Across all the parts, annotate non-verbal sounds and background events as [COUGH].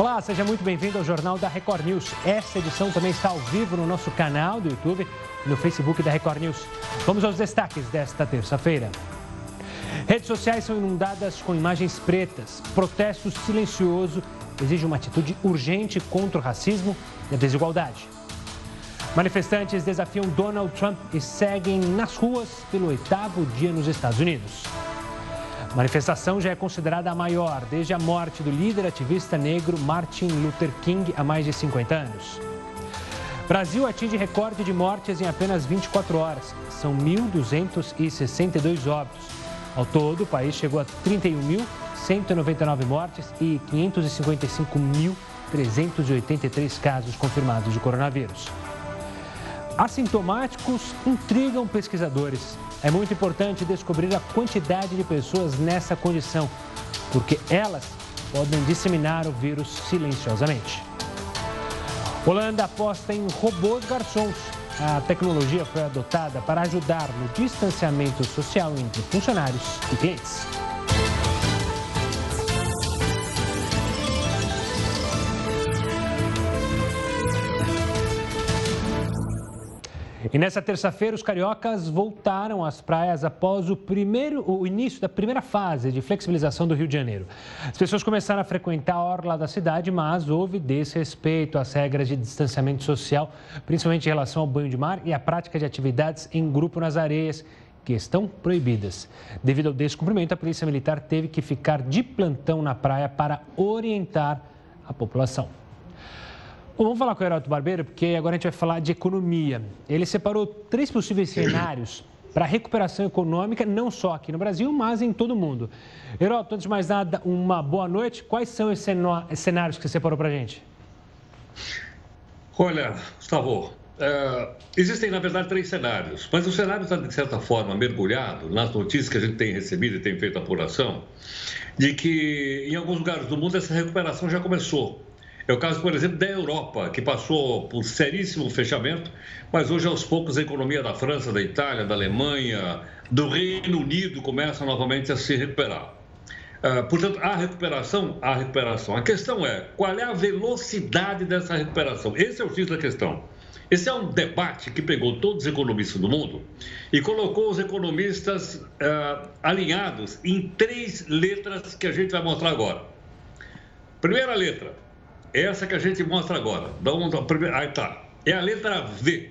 Olá, seja muito bem-vindo ao Jornal da Record News. Essa edição também está ao vivo no nosso canal do YouTube e no Facebook da Record News. Vamos aos destaques desta terça-feira. Redes sociais são inundadas com imagens pretas. Protesto silencioso exige uma atitude urgente contra o racismo e a desigualdade. Manifestantes desafiam Donald Trump e seguem nas ruas pelo oitavo dia nos Estados Unidos. A manifestação já é considerada a maior desde a morte do líder ativista negro Martin Luther King há mais de 50 anos. Brasil atinge recorde de mortes em apenas 24 horas. São 1.262 óbitos. Ao todo, o país chegou a 31.199 mortes e 555.383 casos confirmados de coronavírus. Assintomáticos intrigam pesquisadores. É muito importante descobrir a quantidade de pessoas nessa condição, porque elas podem disseminar o vírus silenciosamente. Holanda aposta em robôs garçons. A tecnologia foi adotada para ajudar no distanciamento social entre funcionários e clientes. E nessa terça-feira, os cariocas voltaram às praias após o, primeiro, o início da primeira fase de flexibilização do Rio de Janeiro. As pessoas começaram a frequentar a orla da cidade, mas houve desrespeito às regras de distanciamento social, principalmente em relação ao banho de mar e à prática de atividades em grupo nas areias, que estão proibidas. Devido ao descumprimento, a Polícia Militar teve que ficar de plantão na praia para orientar a população. Bom, vamos falar com o Heroto Barbeiro, porque agora a gente vai falar de economia. Ele separou três possíveis [CLEARS THROAT] cenários para recuperação econômica, não só aqui no Brasil, mas em todo o mundo. Heroto, antes de mais nada, uma boa noite. Quais são esses cenários que você separou para a gente? Olha, Gustavo, é, existem, na verdade, três cenários, mas o cenário está, de certa forma, mergulhado nas notícias que a gente tem recebido e tem feito apuração, de que em alguns lugares do mundo essa recuperação já começou. É o caso, por exemplo, da Europa, que passou por seríssimo fechamento, mas hoje, aos poucos, a economia da França, da Itália, da Alemanha, do Reino Unido começa novamente a se recuperar. Uh, portanto, a recuperação, a recuperação. A questão é qual é a velocidade dessa recuperação. Esse é o X da questão. Esse é um debate que pegou todos os economistas do mundo e colocou os economistas uh, alinhados em três letras que a gente vai mostrar agora. Primeira letra, essa que a gente mostra agora. Da onde, aí tá. É a letra V.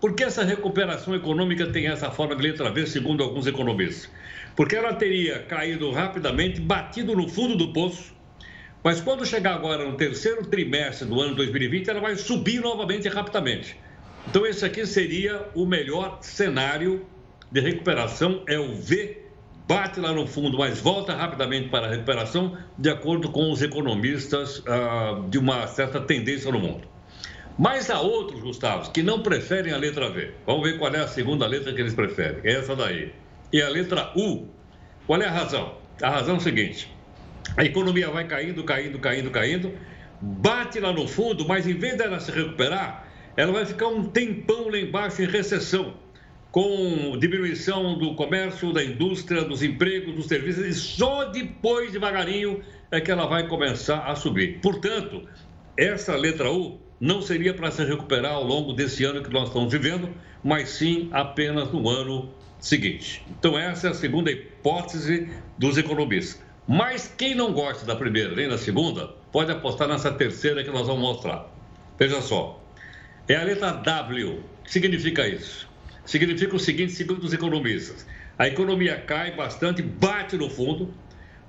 Por que essa recuperação econômica tem essa forma de letra V, segundo alguns economistas? Porque ela teria caído rapidamente, batido no fundo do poço, mas quando chegar agora no terceiro trimestre do ano 2020, ela vai subir novamente rapidamente. Então, esse aqui seria o melhor cenário de recuperação, é o V bate lá no fundo, mas volta rapidamente para a recuperação, de acordo com os economistas ah, de uma certa tendência no mundo. Mas há outros, Gustavo, que não preferem a letra V. Vamos ver qual é a segunda letra que eles preferem. É essa daí. E a letra U. Qual é a razão? A razão é o seguinte: a economia vai caindo, caindo, caindo, caindo, bate lá no fundo, mas em vez dela se recuperar, ela vai ficar um tempão lá embaixo em recessão com diminuição do comércio, da indústria, dos empregos, dos serviços, e só depois, devagarinho, é que ela vai começar a subir. Portanto, essa letra U não seria para se recuperar ao longo desse ano que nós estamos vivendo, mas sim apenas no ano seguinte. Então, essa é a segunda hipótese dos economistas. Mas quem não gosta da primeira nem da segunda, pode apostar nessa terceira que nós vamos mostrar. Veja só. É a letra W. O que significa isso? Significa o seguinte, segundo os economistas: a economia cai bastante, bate no fundo,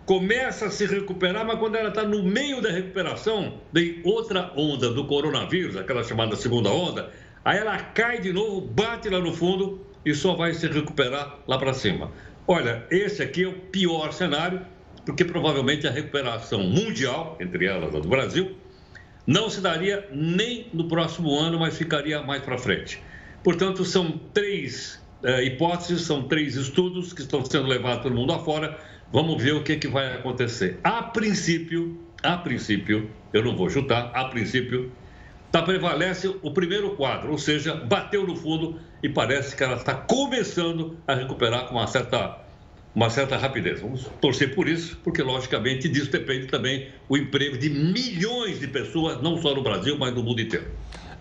começa a se recuperar, mas quando ela está no meio da recuperação, vem outra onda do coronavírus, aquela chamada segunda onda, aí ela cai de novo, bate lá no fundo e só vai se recuperar lá para cima. Olha, esse aqui é o pior cenário, porque provavelmente a recuperação mundial, entre elas a do Brasil, não se daria nem no próximo ano, mas ficaria mais para frente. Portanto, são três é, hipóteses, são três estudos que estão sendo levados pelo mundo afora. Vamos ver o que, que vai acontecer. A princípio, a princípio, eu não vou chutar, a princípio, tá, prevalece o primeiro quadro, ou seja, bateu no fundo e parece que ela está começando a recuperar com uma certa, uma certa rapidez. Vamos torcer por isso, porque logicamente disso depende também o emprego de milhões de pessoas, não só no Brasil, mas no mundo inteiro.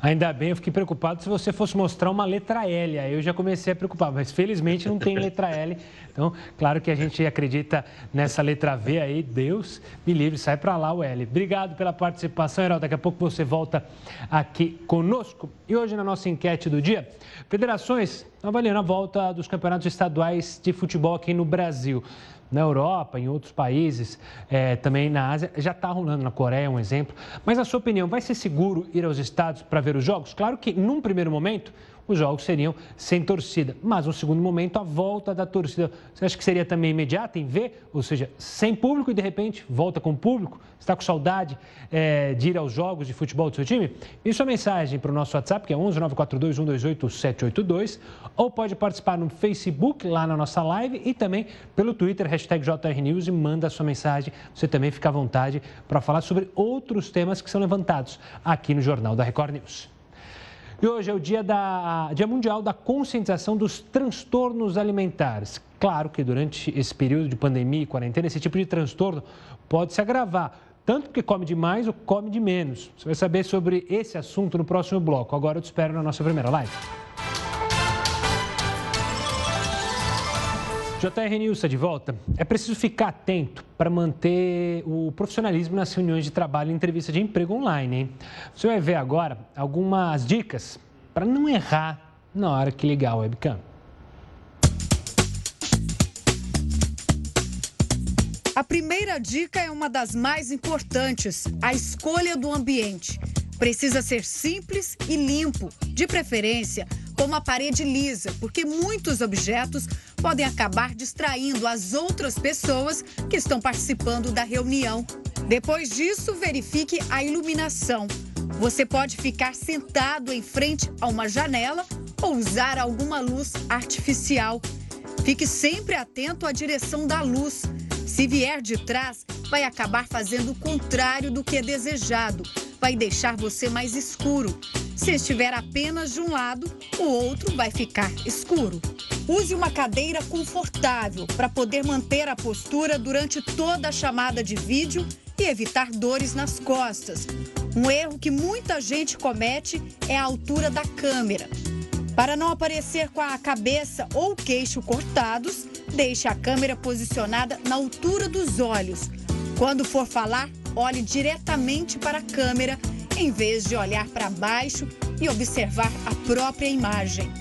Ainda bem, eu fiquei preocupado se você fosse mostrar uma letra L. Aí eu já comecei a preocupar, mas felizmente não tem letra L. Então, claro que a gente acredita nessa letra V aí. Deus me livre, sai para lá o L. Obrigado pela participação, Herói. Daqui a pouco você volta aqui conosco. E hoje, na nossa enquete do dia, federações avaliando a volta dos campeonatos estaduais de futebol aqui no Brasil na Europa, em outros países, é, também na Ásia, já está rolando, na Coreia, um exemplo. Mas, na sua opinião, vai ser seguro ir aos estados para ver os jogos? Claro que, num primeiro momento, os jogos seriam sem torcida. Mas, no segundo momento, a volta da torcida. Você acha que seria também imediata em ver? Ou seja, sem público e, de repente, volta com público? Está com saudade é, de ir aos jogos de futebol do seu time? Envie sua mensagem para o nosso WhatsApp, que é 11 942 128 782, ou pode participar no Facebook, lá na nossa live, e também pelo Twitter, hashtag JRNews, e manda a sua mensagem. Você também fica à vontade para falar sobre outros temas que são levantados aqui no Jornal da Record News. E hoje é o dia, da, dia Mundial da Conscientização dos Transtornos Alimentares. Claro que durante esse período de pandemia e quarentena, esse tipo de transtorno pode se agravar, tanto porque come demais ou come de menos. Você vai saber sobre esse assunto no próximo bloco. Agora eu te espero na nossa primeira live. JR News está de volta. É preciso ficar atento para manter o profissionalismo nas reuniões de trabalho e entrevista de emprego online. Hein? Você vai ver agora algumas dicas para não errar na hora que ligar a webcam. A primeira dica é uma das mais importantes: a escolha do ambiente. Precisa ser simples e limpo, de preferência com uma parede lisa, porque muitos objetos podem acabar distraindo as outras pessoas que estão participando da reunião. Depois disso, verifique a iluminação. Você pode ficar sentado em frente a uma janela ou usar alguma luz artificial. Fique sempre atento à direção da luz. Se vier de trás, vai acabar fazendo o contrário do que é desejado vai deixar você mais escuro. Se estiver apenas de um lado, o outro vai ficar escuro. Use uma cadeira confortável para poder manter a postura durante toda a chamada de vídeo e evitar dores nas costas. Um erro que muita gente comete é a altura da câmera. Para não aparecer com a cabeça ou queixo cortados, deixe a câmera posicionada na altura dos olhos. Quando for falar, olhe diretamente para a câmera em vez de olhar para baixo e observar a própria imagem.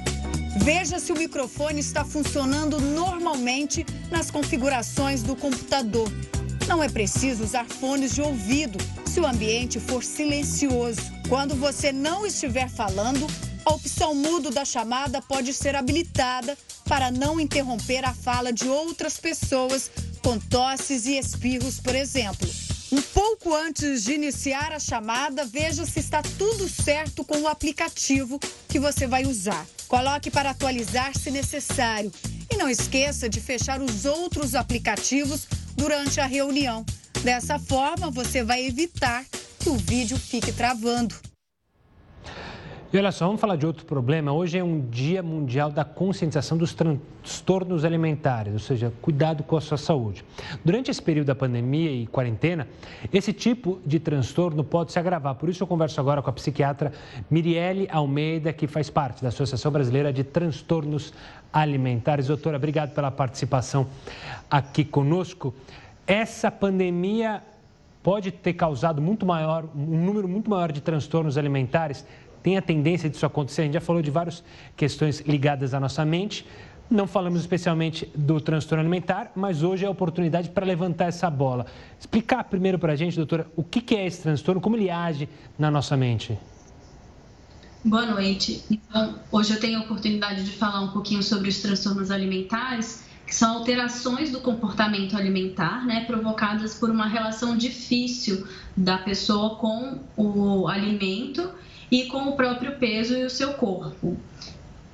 Veja se o microfone está funcionando normalmente nas configurações do computador. Não é preciso usar fones de ouvido se o ambiente for silencioso. Quando você não estiver falando, a opção mudo da chamada pode ser habilitada para não interromper a fala de outras pessoas com tosses e espirros, por exemplo. Um pouco antes de iniciar a chamada, veja se está tudo certo com o aplicativo que você vai usar. Coloque para atualizar se necessário. E não esqueça de fechar os outros aplicativos durante a reunião. Dessa forma, você vai evitar que o vídeo fique travando. E olha só, vamos falar de outro problema. Hoje é um dia mundial da conscientização dos transtornos alimentares, ou seja, cuidado com a sua saúde. Durante esse período da pandemia e quarentena, esse tipo de transtorno pode se agravar. Por isso eu converso agora com a psiquiatra Mirielle Almeida, que faz parte da Associação Brasileira de Transtornos Alimentares. Doutora, obrigado pela participação aqui conosco. Essa pandemia pode ter causado muito maior, um número muito maior de transtornos alimentares tem a tendência disso acontecer. A gente já falou de várias questões ligadas à nossa mente. Não falamos especialmente do transtorno alimentar, mas hoje é a oportunidade para levantar essa bola. Explicar primeiro para a gente, doutora, o que é esse transtorno, como ele age na nossa mente. Boa noite. Então, hoje eu tenho a oportunidade de falar um pouquinho sobre os transtornos alimentares, que são alterações do comportamento alimentar, né, provocadas por uma relação difícil da pessoa com o alimento com o próprio peso e o seu corpo.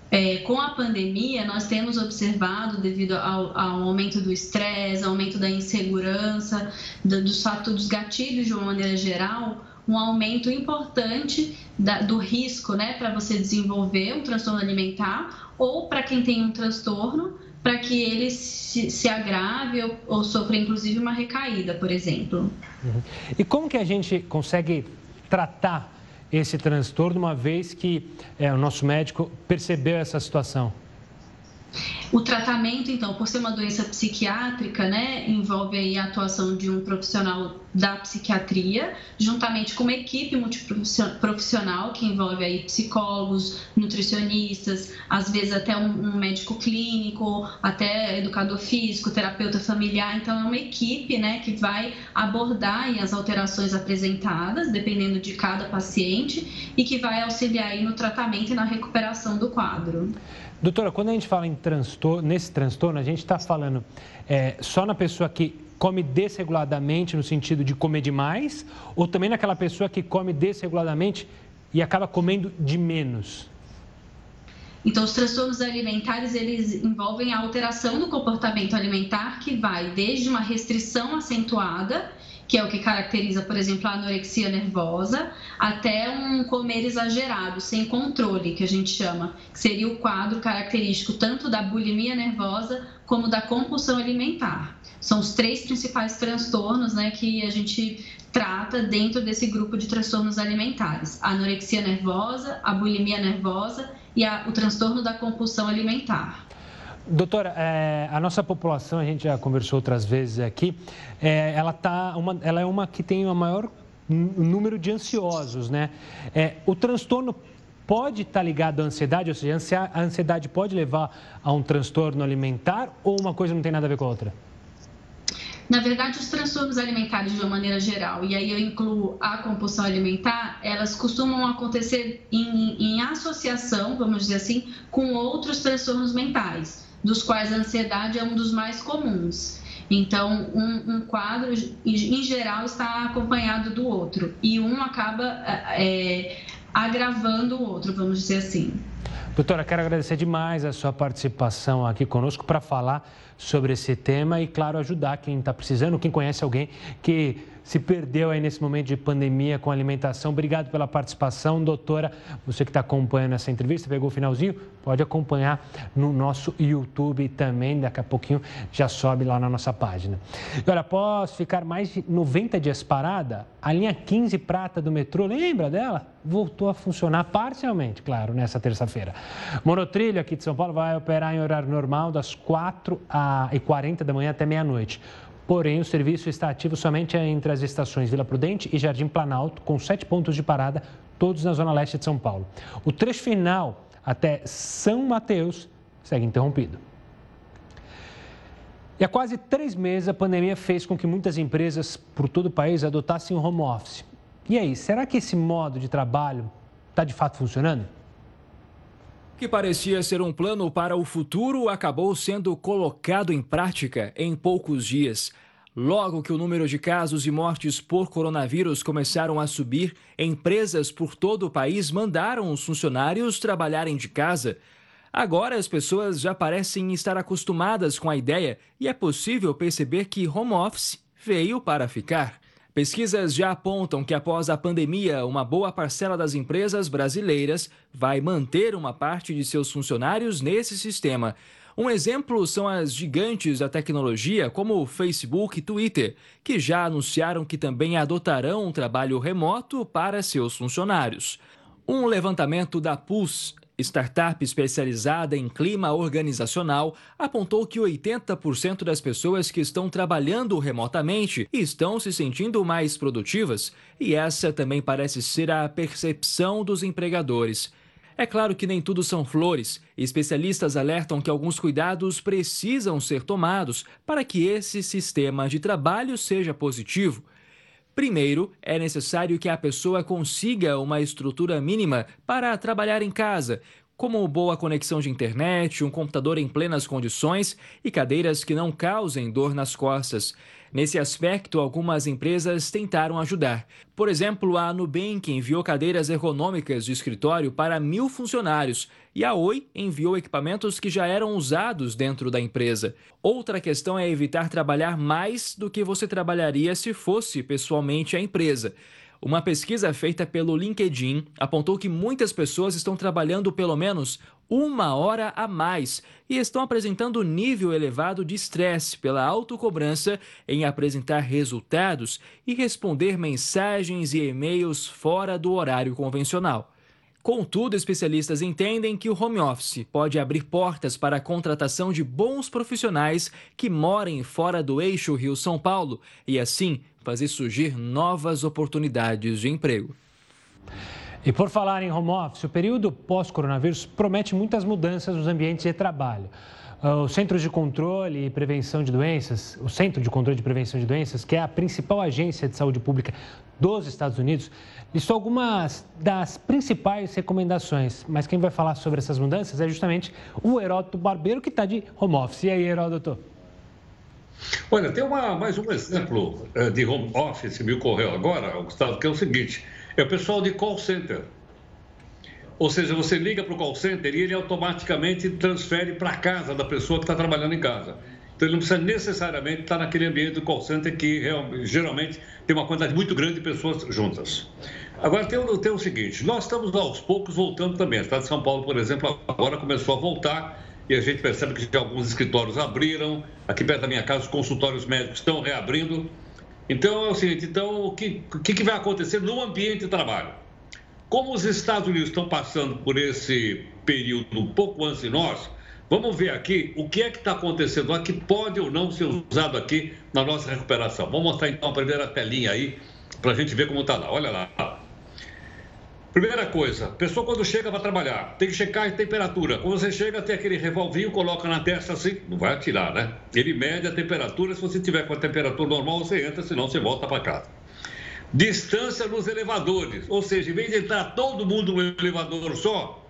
É, com a pandemia, nós temos observado, devido ao, ao aumento do estresse, aumento da insegurança, do, dos fatos dos gatilhos de uma maneira geral, um aumento importante da, do risco né, para você desenvolver um transtorno alimentar ou para quem tem um transtorno para que ele se, se agrave ou, ou, sofra inclusive uma recaída, por exemplo. Uhum. E como que a gente consegue tratar esse transtorno uma vez que é, o nosso médico percebeu essa situação? O tratamento, então, por ser uma doença psiquiátrica, né, envolve a atuação de um profissional da psiquiatria, juntamente com uma equipe multiprofissional que envolve aí psicólogos, nutricionistas, às vezes até um, um médico clínico, até educador físico, terapeuta familiar. Então, é uma equipe, né, que vai abordar aí as alterações apresentadas, dependendo de cada paciente, e que vai auxiliar aí no tratamento e na recuperação do quadro. Doutora, quando a gente fala em transtorno, nesse transtorno, a gente está falando é, só na pessoa que come desreguladamente, no sentido de comer demais, ou também naquela pessoa que come desreguladamente e acaba comendo de menos? Então, os transtornos alimentares, eles envolvem a alteração do comportamento alimentar, que vai desde uma restrição acentuada que é o que caracteriza, por exemplo, a anorexia nervosa, até um comer exagerado, sem controle, que a gente chama, que seria o quadro característico tanto da bulimia nervosa como da compulsão alimentar. São os três principais transtornos né, que a gente trata dentro desse grupo de transtornos alimentares: a anorexia nervosa, a bulimia nervosa e a, o transtorno da compulsão alimentar. Doutora, é, a nossa população, a gente já conversou outras vezes aqui, é, ela, tá uma, ela é uma que tem o maior número de ansiosos, né? É, o transtorno pode estar tá ligado à ansiedade, ou seja, a ansiedade pode levar a um transtorno alimentar ou uma coisa não tem nada a ver com a outra? Na verdade, os transtornos alimentares de uma maneira geral, e aí eu incluo a compulsão alimentar, elas costumam acontecer em, em associação, vamos dizer assim, com outros transtornos mentais dos quais a ansiedade é um dos mais comuns. Então, um, um quadro, em geral, está acompanhado do outro e um acaba é, agravando o outro, vamos dizer assim. Doutora, quero agradecer demais a sua participação aqui conosco para falar sobre esse tema e, claro, ajudar quem está precisando, quem conhece alguém que se perdeu aí nesse momento de pandemia com alimentação. Obrigado pela participação, doutora. Você que está acompanhando essa entrevista, pegou o finalzinho? Pode acompanhar no nosso YouTube também. Daqui a pouquinho já sobe lá na nossa página. E olha, após ficar mais de 90 dias parada, a linha 15 prata do metrô, lembra dela? Voltou a funcionar parcialmente, claro, nessa terça-feira. Monotrilho aqui de São Paulo vai operar em horário normal das 4h40 da manhã até meia-noite. Porém, o serviço está ativo somente entre as estações Vila Prudente e Jardim Planalto, com sete pontos de parada, todos na zona leste de São Paulo. O trecho final até São Mateus segue interrompido. E há quase três meses, a pandemia fez com que muitas empresas por todo o país adotassem o home office. E aí, será que esse modo de trabalho está de fato funcionando? Que parecia ser um plano para o futuro acabou sendo colocado em prática em poucos dias. Logo que o número de casos e mortes por coronavírus começaram a subir, empresas por todo o país mandaram os funcionários trabalharem de casa. Agora as pessoas já parecem estar acostumadas com a ideia e é possível perceber que home office veio para ficar. Pesquisas já apontam que após a pandemia, uma boa parcela das empresas brasileiras vai manter uma parte de seus funcionários nesse sistema. Um exemplo são as gigantes da tecnologia, como Facebook e Twitter, que já anunciaram que também adotarão um trabalho remoto para seus funcionários. Um levantamento da Pulse startup especializada em clima organizacional, apontou que 80% das pessoas que estão trabalhando remotamente estão se sentindo mais produtivas, e essa também parece ser a percepção dos empregadores. É claro que nem tudo são flores. Especialistas alertam que alguns cuidados precisam ser tomados para que esse sistema de trabalho seja positivo. Primeiro, é necessário que a pessoa consiga uma estrutura mínima para trabalhar em casa, como boa conexão de internet, um computador em plenas condições e cadeiras que não causem dor nas costas. Nesse aspecto, algumas empresas tentaram ajudar. Por exemplo, a Nubank enviou cadeiras ergonômicas de escritório para mil funcionários e a Oi enviou equipamentos que já eram usados dentro da empresa. Outra questão é evitar trabalhar mais do que você trabalharia se fosse pessoalmente a empresa. Uma pesquisa feita pelo LinkedIn apontou que muitas pessoas estão trabalhando pelo menos uma hora a mais e estão apresentando nível elevado de estresse pela autocobrança em apresentar resultados e responder mensagens e e-mails fora do horário convencional. Contudo, especialistas entendem que o home office pode abrir portas para a contratação de bons profissionais que morem fora do eixo Rio-São Paulo e, assim, fazer surgir novas oportunidades de emprego. E por falar em home office, o período pós-coronavírus promete muitas mudanças nos ambientes de trabalho. O Centro de Controle e Prevenção de Doenças, o Centro de Controle de Prevenção de Doenças, que é a principal agência de saúde pública dos Estados Unidos, listou algumas das principais recomendações. Mas quem vai falar sobre essas mudanças é justamente o Heródoto Barbeiro, que está de home office. E aí, Heródoto? Olha, tem uma, mais um exemplo eh, de home office me ocorreu agora, Gustavo, que é o seguinte: é o pessoal de call center. Ou seja, você liga para o call center e ele automaticamente transfere para casa da pessoa que está trabalhando em casa. Então ele não precisa necessariamente estar naquele ambiente do call center que geralmente tem uma quantidade muito grande de pessoas juntas. Agora tem, tem o seguinte, nós estamos aos poucos voltando também. A cidade de São Paulo, por exemplo, agora começou a voltar e a gente percebe que alguns escritórios abriram. Aqui perto da minha casa, os consultórios médicos estão reabrindo. Então é o seguinte, então o que, que vai acontecer no ambiente de trabalho? Como os Estados Unidos estão passando por esse período um pouco antes de nós, vamos ver aqui o que é que está acontecendo que pode ou não ser usado aqui na nossa recuperação. Vamos mostrar então a primeira telinha aí para a gente ver como está lá. Olha lá. Primeira coisa, pessoa quando chega para trabalhar, tem que checar a temperatura. Quando você chega, tem aquele revolvinho, coloca na testa assim, não vai atirar, né? Ele mede a temperatura, se você tiver com a temperatura normal, você entra, senão você volta para casa. Distância nos elevadores, ou seja, em vez de entrar todo mundo no elevador só,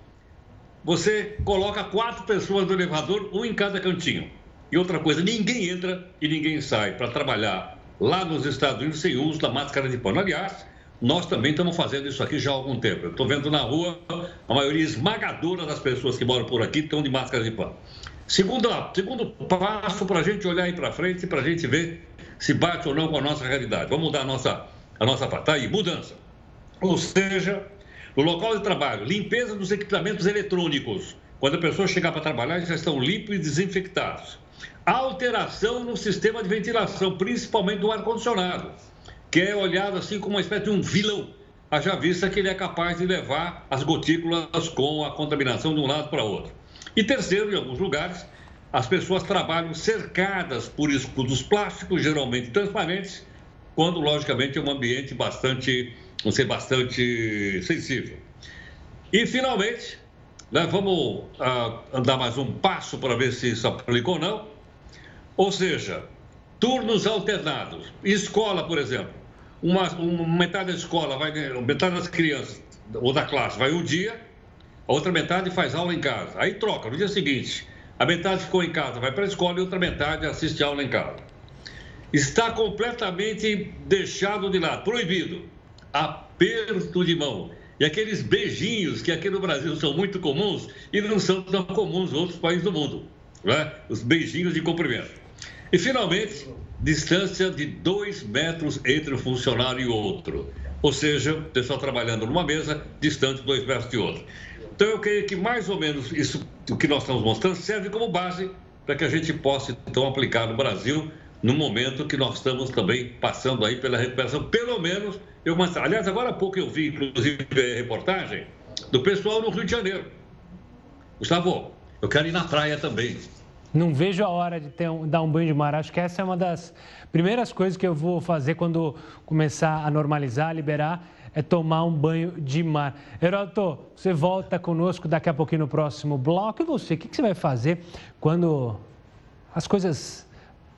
você coloca quatro pessoas no elevador, um em cada cantinho. E outra coisa, ninguém entra e ninguém sai para trabalhar lá nos Estados Unidos sem uso da máscara de pano. Aliás, nós também estamos fazendo isso aqui já há algum tempo. Eu estou vendo na rua, a maioria esmagadora das pessoas que moram por aqui estão de máscara de pano. Segundo, segundo passo para a gente olhar aí para frente, para a gente ver se bate ou não com a nossa realidade. Vamos mudar a nossa a nossa parte. Está aí, mudança. Ou seja, no local de trabalho, limpeza dos equipamentos eletrônicos. Quando a pessoa chegar para trabalhar, já estão limpos e desinfectados. Alteração no sistema de ventilação, principalmente do ar-condicionado, que é olhado assim como uma espécie de um vilão, haja vista que ele é capaz de levar as gotículas com a contaminação de um lado para outro. E terceiro, em alguns lugares, as pessoas trabalham cercadas por escudos plásticos, geralmente transparentes, quando, logicamente, é um ambiente bastante, vamos ser bastante sensível. E, finalmente, né, vamos ah, andar mais um passo para ver se isso aplica ou não. Ou seja, turnos alternados. Escola, por exemplo. Uma, uma metade da escola vai, metade das crianças ou da classe vai um dia, a outra metade faz aula em casa. Aí troca, no dia seguinte, a metade ficou em casa, vai para a escola e outra metade assiste aula em casa está completamente deixado de lado, proibido. Aperto de mão. E aqueles beijinhos que aqui no Brasil são muito comuns e não são tão comuns em outros países do mundo. Né? Os beijinhos de cumprimento. E, finalmente, distância de dois metros entre um funcionário e outro. Ou seja, o pessoal trabalhando numa mesa, distante dois metros de outro. Então, eu creio que mais ou menos isso, o que nós estamos mostrando, serve como base para que a gente possa, então, aplicar no Brasil no momento que nós estamos também passando aí pela recuperação, pelo menos, eu, aliás, agora há pouco eu vi, inclusive, reportagem do pessoal no Rio de Janeiro. Gustavo, eu quero ir na praia também. Não vejo a hora de ter um, dar um banho de mar. Acho que essa é uma das primeiras coisas que eu vou fazer quando começar a normalizar, liberar, é tomar um banho de mar. Heroto, você volta conosco daqui a pouquinho no próximo bloco. E você, o que você vai fazer quando as coisas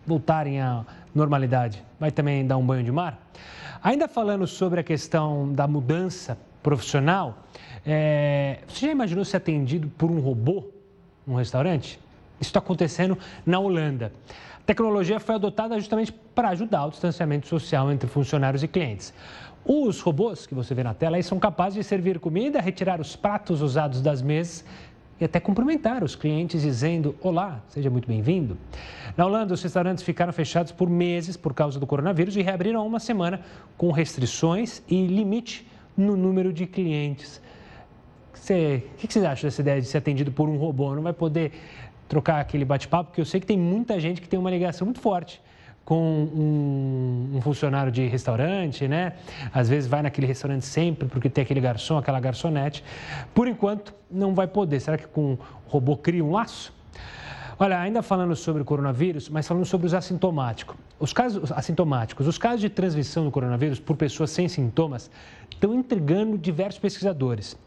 voltarem à normalidade? Vai também dar um banho de mar? Ainda falando sobre a questão da mudança profissional, é... você já imaginou ser atendido por um robô num restaurante? Isso está acontecendo na Holanda. A tecnologia foi adotada justamente para ajudar o distanciamento social entre funcionários e clientes. Os robôs que você vê na tela aí são capazes de servir comida, retirar os pratos usados das mesas e até cumprimentar os clientes dizendo: Olá, seja muito bem-vindo. Na Holanda, os restaurantes ficaram fechados por meses por causa do coronavírus e reabriram uma semana com restrições e limite no número de clientes. O que você acha dessa ideia de ser atendido por um robô? Não vai poder trocar aquele bate-papo? Porque eu sei que tem muita gente que tem uma ligação muito forte com um, um, funcionário de restaurante, né? Às vezes vai naquele restaurante sempre porque tem aquele garçom, aquela garçonete. Por enquanto, não vai poder. Será que com o robô cria um laço? Olha, ainda falando sobre o coronavírus, mas falando sobre os assintomáticos. Os casos assintomáticos, os casos de transmissão do coronavírus por pessoas sem sintomas estão intrigando diversos pesquisadores.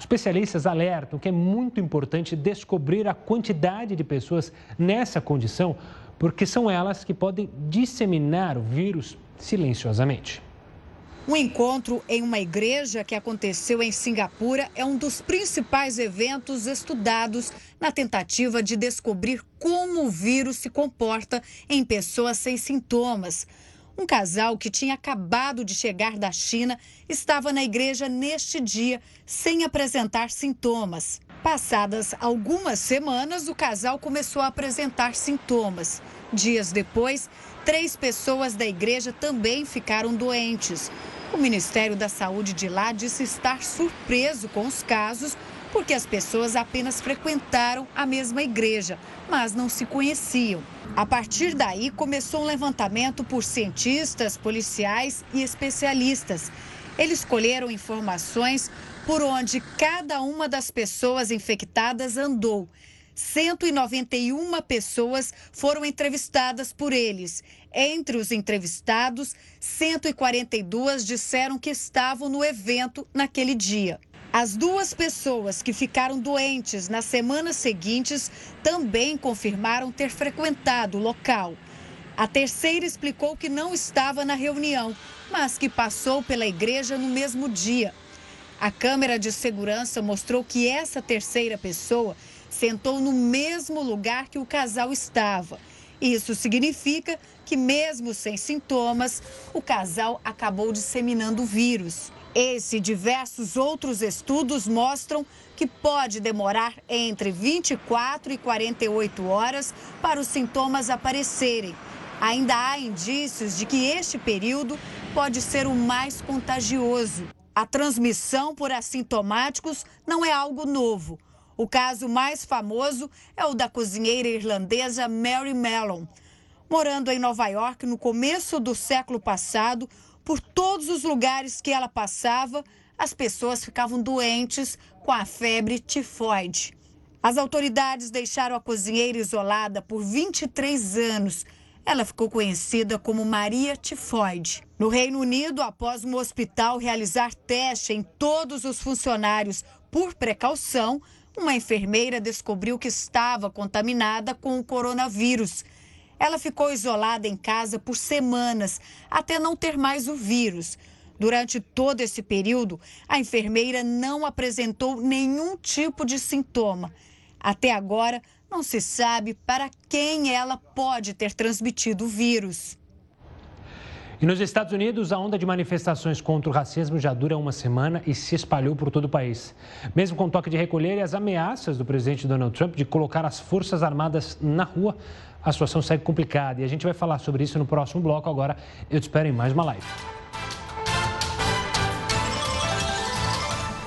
Especialistas alertam que é muito importante descobrir a quantidade de pessoas nessa condição porque são elas que podem disseminar o vírus silenciosamente. Um encontro em uma igreja que aconteceu em Singapura é um dos principais eventos estudados na tentativa de descobrir como o vírus se comporta em pessoas sem sintomas. Um casal que tinha acabado de chegar da China estava na igreja neste dia sem apresentar sintomas. Passadas algumas semanas, o casal começou a apresentar sintomas. Dias depois, três pessoas da igreja também ficaram doentes. O Ministério da Saúde de lá disse estar surpreso com os casos, porque as pessoas apenas frequentaram a mesma igreja, mas não se conheciam. A partir daí, começou um levantamento por cientistas, policiais e especialistas. Eles colheram informações por onde cada uma das pessoas infectadas andou. 191 pessoas foram entrevistadas por eles. Entre os entrevistados, 142 disseram que estavam no evento naquele dia. As duas pessoas que ficaram doentes nas semanas seguintes também confirmaram ter frequentado o local. A terceira explicou que não estava na reunião, mas que passou pela igreja no mesmo dia. A câmera de segurança mostrou que essa terceira pessoa sentou no mesmo lugar que o casal estava. Isso significa que, mesmo sem sintomas, o casal acabou disseminando o vírus. Esse e diversos outros estudos mostram que pode demorar entre 24 e 48 horas para os sintomas aparecerem. Ainda há indícios de que este período pode ser o mais contagioso. A transmissão por assintomáticos não é algo novo. O caso mais famoso é o da cozinheira irlandesa Mary Mellon. Morando em Nova York no começo do século passado, por todos os lugares que ela passava, as pessoas ficavam doentes com a febre tifoide. As autoridades deixaram a cozinheira isolada por 23 anos ela ficou conhecida como Maria Tifoide. No Reino Unido, após um hospital realizar teste em todos os funcionários por precaução, uma enfermeira descobriu que estava contaminada com o coronavírus. Ela ficou isolada em casa por semanas, até não ter mais o vírus. Durante todo esse período, a enfermeira não apresentou nenhum tipo de sintoma. Até agora, não se sabe para quem ela pode ter transmitido o vírus. E nos Estados Unidos, a onda de manifestações contra o racismo já dura uma semana e se espalhou por todo o país. Mesmo com toque de recolher e as ameaças do presidente Donald Trump de colocar as Forças Armadas na rua, a situação segue complicada. E a gente vai falar sobre isso no próximo bloco. Agora, eu te espero em mais uma live.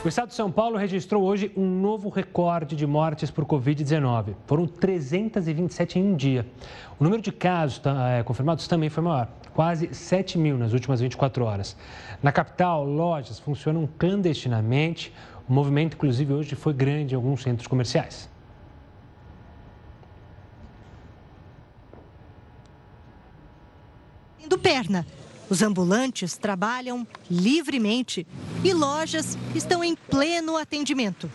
O estado de São Paulo registrou hoje um novo recorde de mortes por Covid-19. Foram 327 em um dia. O número de casos é, confirmados também foi maior, quase 7 mil nas últimas 24 horas. Na capital, lojas funcionam clandestinamente. O movimento, inclusive, hoje foi grande em alguns centros comerciais. Do perna. Os ambulantes trabalham livremente e lojas estão em pleno atendimento.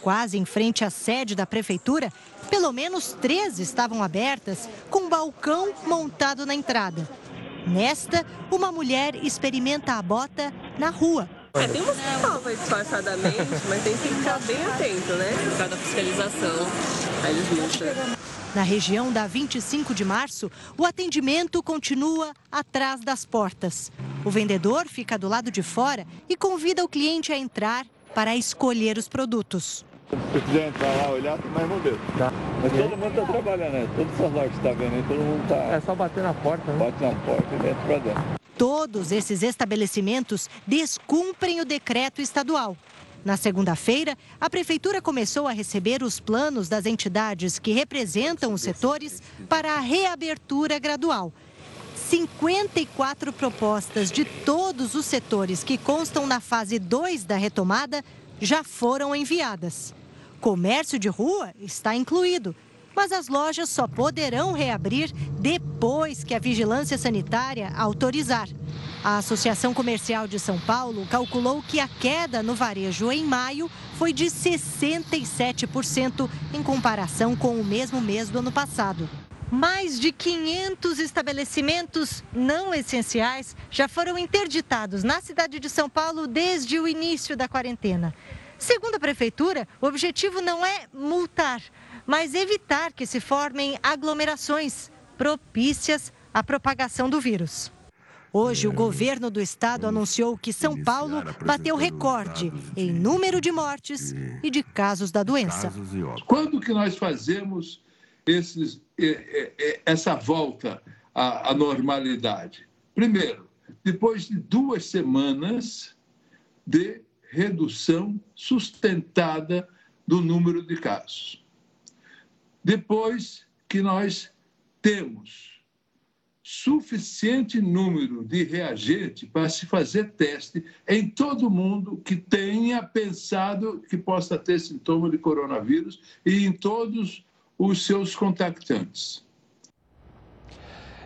Quase em frente à sede da prefeitura, pelo menos três estavam abertas, com um balcão montado na entrada. Nesta, uma mulher experimenta a bota na rua. É, tem umas que salva disfarçadamente, mas tem que ficar bem atento, né? Por causa da fiscalização. Aí eles multam. Na região da 25 de março, o atendimento continua atrás das portas. O vendedor fica do lado de fora e convida o cliente a entrar para escolher os produtos. Se quiser entrar lá olhar, tem mais modelo. Tá. Mas e todo aí? mundo está trabalhando, né? Todas essas lojas que está vendo aí, todo mundo está. É só bater na porta, né? Bate na porta e dentro para dentro. Todos esses estabelecimentos descumprem o decreto estadual. Na segunda-feira, a Prefeitura começou a receber os planos das entidades que representam os setores para a reabertura gradual. 54 propostas de todos os setores que constam na fase 2 da retomada já foram enviadas. Comércio de rua está incluído, mas as lojas só poderão reabrir depois que a vigilância sanitária autorizar. A Associação Comercial de São Paulo calculou que a queda no varejo em maio foi de 67% em comparação com o mesmo mês do ano passado. Mais de 500 estabelecimentos não essenciais já foram interditados na cidade de São Paulo desde o início da quarentena. Segundo a prefeitura, o objetivo não é multar, mas evitar que se formem aglomerações propícias à propagação do vírus. Hoje, o governo do estado anunciou que São Paulo bateu recorde em número de mortes e de casos da doença. Quando que nós fazemos esses, essa volta à, à normalidade? Primeiro, depois de duas semanas de redução sustentada do número de casos. Depois que nós temos suficiente número de reagente para se fazer teste em todo mundo que tenha pensado que possa ter sintoma de coronavírus e em todos os seus contactantes.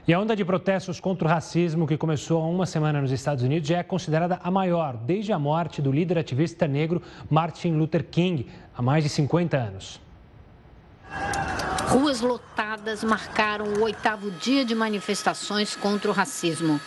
E a onda de protestos contra o racismo que começou há uma semana nos Estados Unidos já é considerada a maior desde a morte do líder ativista negro Martin Luther King, há mais de 50 anos. Ruas lotadas marcaram o oitavo dia de manifestações contra o racismo.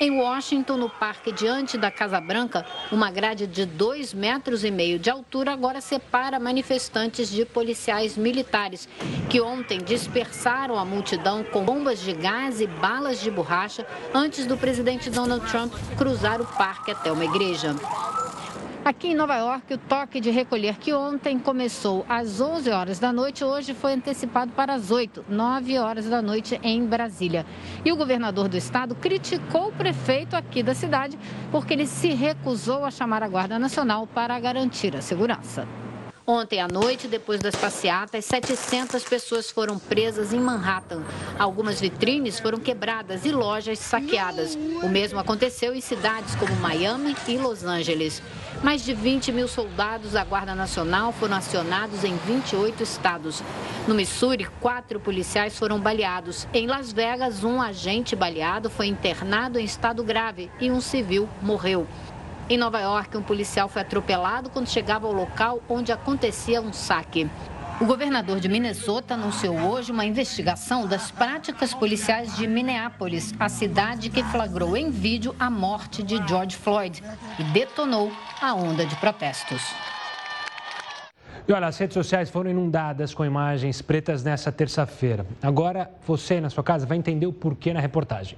Em Washington, no parque diante da Casa Branca, uma grade de dois metros e meio de altura agora separa manifestantes de policiais militares, que ontem dispersaram a multidão com bombas de gás e balas de borracha antes do presidente Donald Trump cruzar o parque até uma igreja. Aqui em Nova York, o toque de recolher que ontem começou às 11 horas da noite, hoje foi antecipado para as 8, 9 horas da noite em Brasília. E o governador do estado criticou o prefeito aqui da cidade porque ele se recusou a chamar a Guarda Nacional para garantir a segurança. Ontem à noite, depois das passeatas, 700 pessoas foram presas em Manhattan. Algumas vitrines foram quebradas e lojas saqueadas. O mesmo aconteceu em cidades como Miami e Los Angeles. Mais de 20 mil soldados da Guarda Nacional foram acionados em 28 estados. No Missouri, quatro policiais foram baleados. Em Las Vegas, um agente baleado foi internado em estado grave e um civil morreu. Em Nova York, um policial foi atropelado quando chegava ao local onde acontecia um saque. O governador de Minnesota anunciou hoje uma investigação das práticas policiais de Minneapolis, a cidade que flagrou em vídeo a morte de George Floyd e detonou a onda de protestos. E olha, as redes sociais foram inundadas com imagens pretas nessa terça-feira. Agora, você na sua casa vai entender o porquê na reportagem.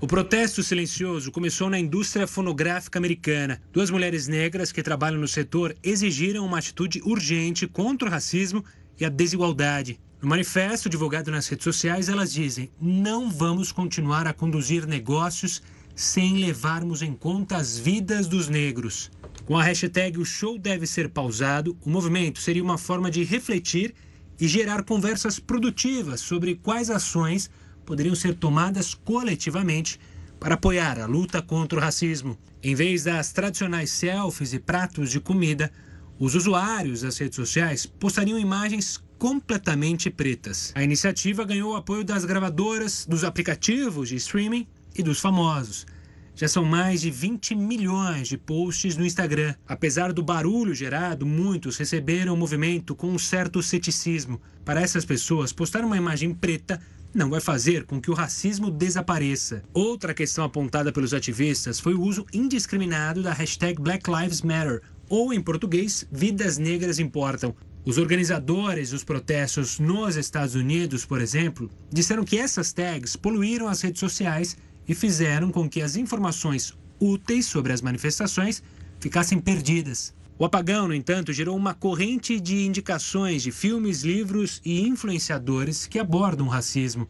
O protesto silencioso começou na indústria fonográfica americana. Duas mulheres negras que trabalham no setor exigiram uma atitude urgente contra o racismo e a desigualdade. No manifesto divulgado nas redes sociais, elas dizem: não vamos continuar a conduzir negócios sem levarmos em conta as vidas dos negros. Com a hashtag O Show Deve Ser Pausado, o movimento seria uma forma de refletir e gerar conversas produtivas sobre quais ações poderiam ser tomadas coletivamente para apoiar a luta contra o racismo. Em vez das tradicionais selfies e pratos de comida, os usuários das redes sociais postariam imagens completamente pretas. A iniciativa ganhou o apoio das gravadoras, dos aplicativos de streaming e dos famosos. Já são mais de 20 milhões de posts no Instagram. Apesar do barulho gerado, muitos receberam o movimento com um certo ceticismo. Para essas pessoas, postar uma imagem preta não vai fazer com que o racismo desapareça. Outra questão apontada pelos ativistas foi o uso indiscriminado da hashtag Black Lives Matter, ou em português, Vidas Negras Importam. Os organizadores dos protestos nos Estados Unidos, por exemplo, disseram que essas tags poluíram as redes sociais e fizeram com que as informações úteis sobre as manifestações ficassem perdidas. O apagão, no entanto, gerou uma corrente de indicações de filmes, livros e influenciadores que abordam o racismo.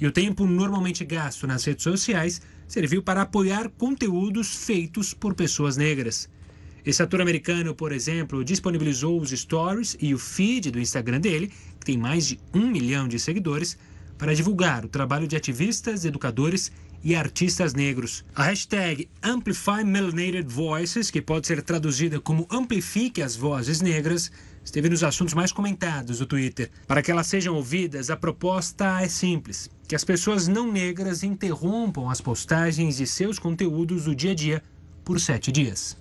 E o tempo normalmente gasto nas redes sociais serviu para apoiar conteúdos feitos por pessoas negras. Esse ator americano, por exemplo, disponibilizou os stories e o feed do Instagram dele, que tem mais de um milhão de seguidores, para divulgar o trabalho de ativistas, educadores e artistas negros. A hashtag Amplify Melanated Voices, que pode ser traduzida como Amplifique as Vozes Negras, esteve nos assuntos mais comentados do Twitter. Para que elas sejam ouvidas, a proposta é simples: que as pessoas não negras interrompam as postagens de seus conteúdos do dia a dia por sete dias.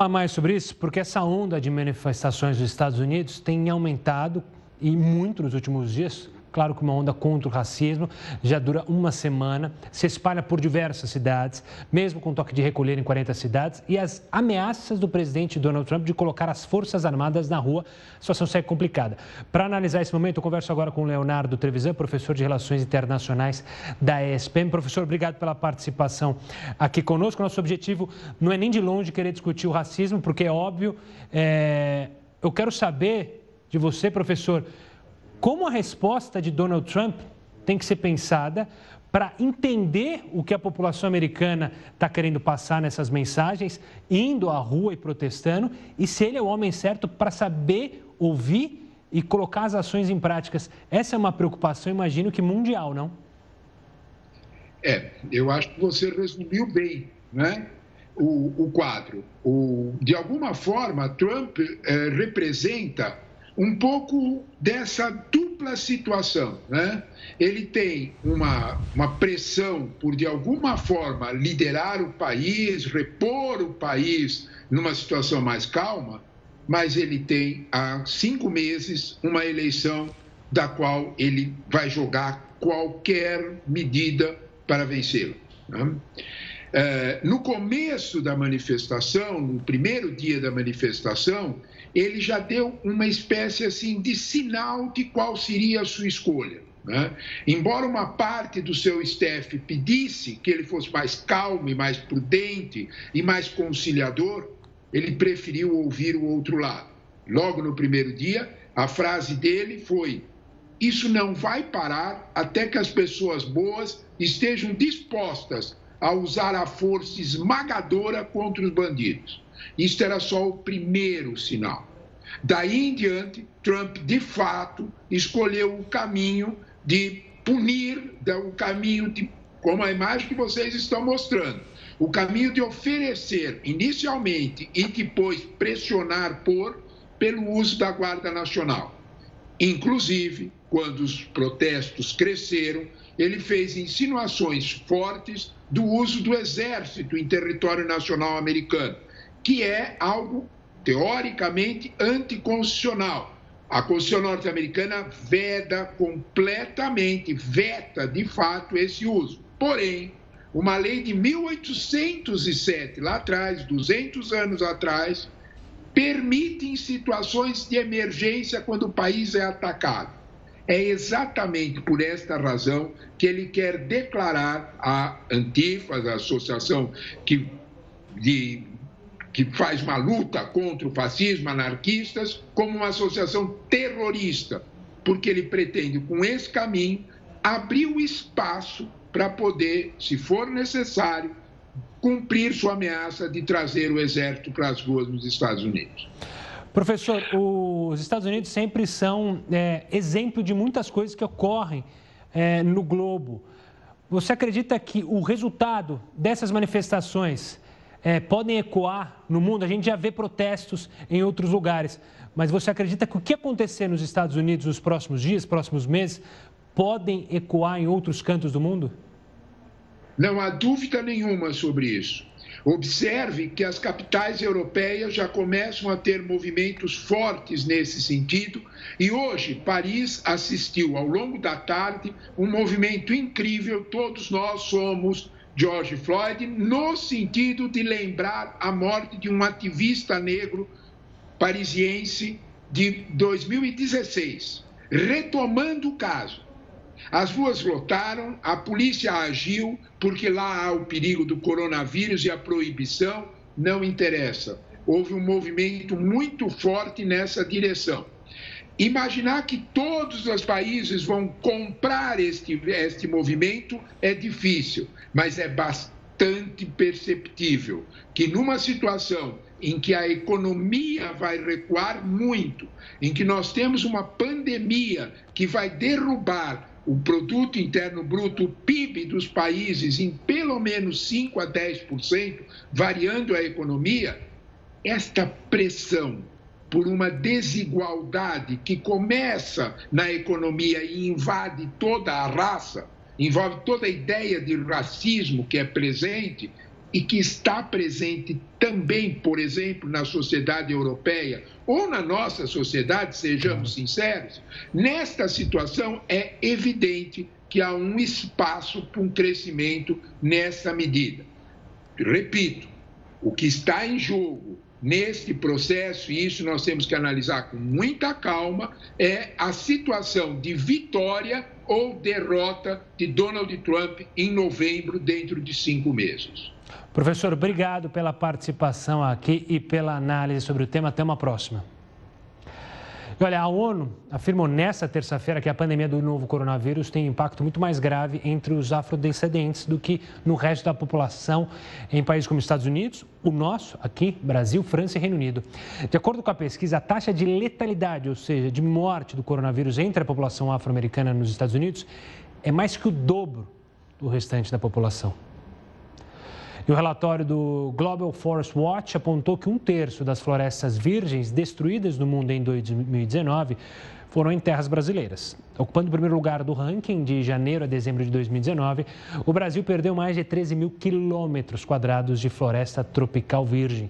Falar mais sobre isso, porque essa onda de manifestações dos Estados Unidos tem aumentado e muito nos últimos dias Claro que uma onda contra o racismo já dura uma semana, se espalha por diversas cidades, mesmo com toque de recolher em 40 cidades, e as ameaças do presidente Donald Trump de colocar as Forças Armadas na rua, a situação segue complicada. Para analisar esse momento, eu converso agora com Leonardo Trevisan, professor de Relações Internacionais da ESPM. Professor, obrigado pela participação aqui conosco. Nosso objetivo não é nem de longe querer discutir o racismo, porque é óbvio. É... Eu quero saber de você, professor, como a resposta de Donald Trump tem que ser pensada para entender o que a população americana está querendo passar nessas mensagens, indo à rua e protestando, e se ele é o homem certo para saber ouvir e colocar as ações em práticas. Essa é uma preocupação, imagino que mundial, não? É, eu acho que você resumiu bem, né? O, o quadro. O, de alguma forma, Trump é, representa um pouco dessa dupla situação. Né? Ele tem uma, uma pressão por, de alguma forma, liderar o país, repor o país numa situação mais calma, mas ele tem há cinco meses uma eleição da qual ele vai jogar qualquer medida para vencê-la. Né? É, no começo da manifestação, no primeiro dia da manifestação, ele já deu uma espécie assim de sinal de qual seria a sua escolha. Né? Embora uma parte do seu staff pedisse que ele fosse mais calmo mais prudente e mais conciliador, ele preferiu ouvir o outro lado. Logo no primeiro dia, a frase dele foi: Isso não vai parar até que as pessoas boas estejam dispostas a usar a força esmagadora contra os bandidos. Isto era só o primeiro sinal. Daí em diante, Trump, de fato, escolheu o caminho de punir, o caminho de, como a imagem que vocês estão mostrando, o caminho de oferecer inicialmente e depois pressionar por pelo uso da Guarda Nacional. Inclusive, quando os protestos cresceram, ele fez insinuações fortes do uso do exército em território nacional americano, que é algo teoricamente anticonstitucional. A Constituição norte-americana veda completamente, veta de fato esse uso. Porém, uma lei de 1807, lá atrás, 200 anos atrás, permite em situações de emergência quando o país é atacado. É exatamente por esta razão que ele quer declarar a Antifa, a associação que, de que faz uma luta contra o fascismo, anarquistas, como uma associação terrorista, porque ele pretende, com esse caminho, abrir o espaço para poder, se for necessário, cumprir sua ameaça de trazer o exército para as ruas nos Estados Unidos. Professor, os Estados Unidos sempre são é, exemplo de muitas coisas que ocorrem é, no globo. Você acredita que o resultado dessas manifestações é, podem ecoar no mundo? A gente já vê protestos em outros lugares, mas você acredita que o que acontecer nos Estados Unidos nos próximos dias, próximos meses, podem ecoar em outros cantos do mundo? Não há dúvida nenhuma sobre isso. Observe que as capitais europeias já começam a ter movimentos fortes nesse sentido, e hoje Paris assistiu ao longo da tarde um movimento incrível. Todos nós somos George Floyd, no sentido de lembrar a morte de um ativista negro parisiense de 2016. Retomando o caso, as ruas lotaram, a polícia agiu, porque lá há o perigo do coronavírus e a proibição não interessa. houve um movimento muito forte nessa direção. Imaginar que todos os países vão comprar este, este movimento é difícil, mas é bastante perceptível que numa situação em que a economia vai recuar muito, em que nós temos uma pandemia que vai derrubar o produto interno bruto, o PIB dos países em pelo menos 5 a 10%, variando a economia, esta pressão por uma desigualdade que começa na economia e invade toda a raça, envolve toda a ideia de racismo que é presente, e que está presente também, por exemplo, na sociedade europeia ou na nossa sociedade, sejamos sinceros, nesta situação é evidente que há um espaço para um crescimento nessa medida. Repito, o que está em jogo neste processo, e isso nós temos que analisar com muita calma, é a situação de vitória ou derrota de Donald Trump em novembro, dentro de cinco meses. Professor, obrigado pela participação aqui e pela análise sobre o tema. Até uma próxima. E olha, a ONU afirmou nesta terça-feira que a pandemia do novo coronavírus tem impacto muito mais grave entre os afrodescendentes do que no resto da população em países como Estados Unidos, o nosso, aqui, Brasil, França e Reino Unido. De acordo com a pesquisa, a taxa de letalidade, ou seja, de morte do coronavírus entre a população afro-americana nos Estados Unidos, é mais que o dobro do restante da população. E o relatório do Global Forest Watch apontou que um terço das florestas virgens destruídas no mundo em 2019 foram em terras brasileiras. Ocupando o primeiro lugar do ranking de janeiro a dezembro de 2019, o Brasil perdeu mais de 13 mil quilômetros quadrados de floresta tropical virgem.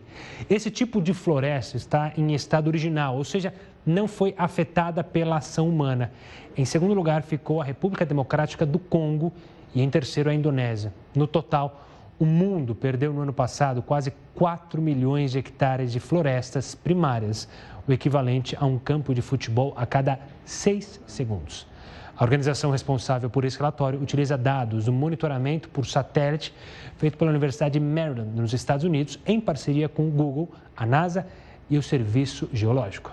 Esse tipo de floresta está em estado original, ou seja, não foi afetada pela ação humana. Em segundo lugar ficou a República Democrática do Congo e em terceiro a Indonésia. No total, o mundo perdeu no ano passado quase 4 milhões de hectares de florestas primárias, o equivalente a um campo de futebol a cada seis segundos. A organização responsável por esse relatório utiliza dados do monitoramento por satélite feito pela Universidade de Maryland, nos Estados Unidos, em parceria com o Google, a NASA e o Serviço Geológico.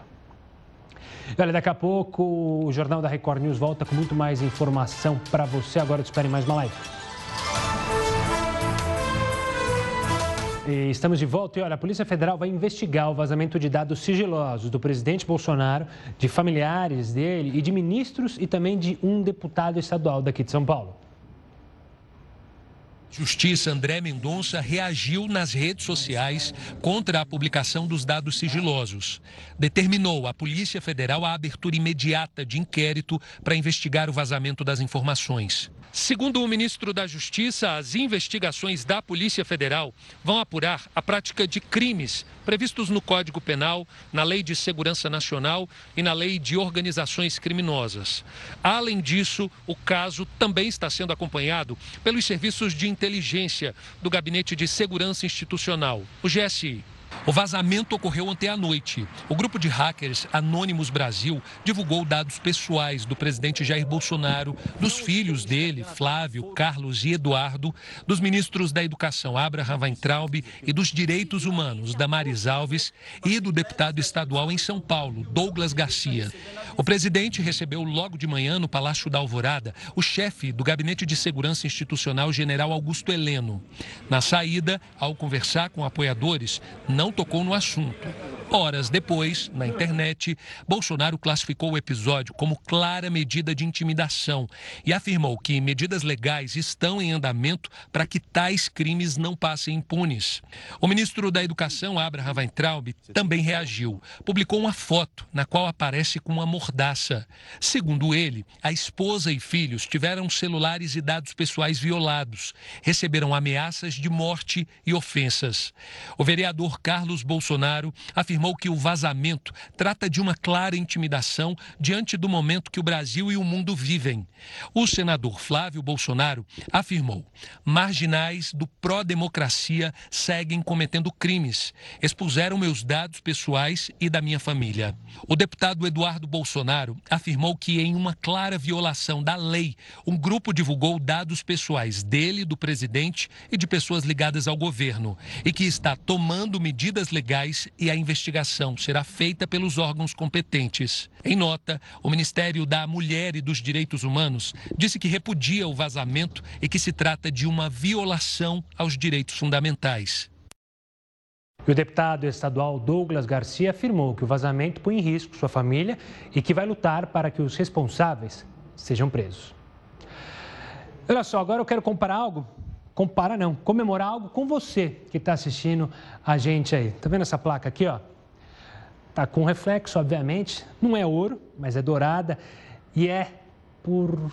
Olha, daqui a pouco o Jornal da Record News volta com muito mais informação para você. Agora te espere mais uma live. Estamos de volta e olha, a Polícia Federal vai investigar o vazamento de dados sigilosos do presidente Bolsonaro, de familiares dele e de ministros e também de um deputado estadual daqui de São Paulo. Justiça André Mendonça reagiu nas redes sociais contra a publicação dos dados sigilosos. Determinou à Polícia Federal a abertura imediata de inquérito para investigar o vazamento das informações. Segundo o ministro da Justiça, as investigações da Polícia Federal vão apurar a prática de crimes previstos no Código Penal, na Lei de Segurança Nacional e na Lei de Organizações Criminosas. Além disso, o caso também está sendo acompanhado pelos serviços de inteligência do Gabinete de Segurança Institucional, o GSI. O vazamento ocorreu ontem à noite. O grupo de hackers Anônimos Brasil divulgou dados pessoais do presidente Jair Bolsonaro, dos filhos dele, Flávio, Carlos e Eduardo, dos ministros da Educação Abraham Weintraub e dos Direitos Humanos Damares Alves e do deputado estadual em São Paulo, Douglas Garcia. O presidente recebeu logo de manhã no Palácio da Alvorada o chefe do Gabinete de Segurança Institucional, General Augusto Heleno. Na saída, ao conversar com apoiadores, não tocou no assunto. Horas depois, na internet, Bolsonaro classificou o episódio como clara medida de intimidação e afirmou que medidas legais estão em andamento para que tais crimes não passem impunes. O ministro da Educação, Abraham Weintraub, também reagiu. Publicou uma foto na qual aparece com uma mordaça. Segundo ele, a esposa e filhos tiveram celulares e dados pessoais violados, receberam ameaças de morte e ofensas. O vereador Carlos Bolsonaro afirmou afirmou que o vazamento trata de uma clara intimidação diante do momento que o Brasil e o mundo vivem. O senador Flávio Bolsonaro afirmou: marginais do pró-democracia seguem cometendo crimes, expuseram meus dados pessoais e da minha família. O deputado Eduardo Bolsonaro afirmou que, em uma clara violação da lei, um grupo divulgou dados pessoais dele, do presidente e de pessoas ligadas ao governo e que está tomando medidas legais e a investigação será feita pelos órgãos competentes. Em nota, o Ministério da Mulher e dos Direitos Humanos disse que repudia o vazamento e que se trata de uma violação aos direitos fundamentais. E o deputado estadual Douglas Garcia afirmou que o vazamento põe em risco sua família e que vai lutar para que os responsáveis sejam presos. Olha só, agora eu quero comparar algo. Compara não, comemorar algo com você que está assistindo a gente aí. Tá vendo essa placa aqui, ó? Tá com reflexo, obviamente. Não é ouro, mas é dourada e é por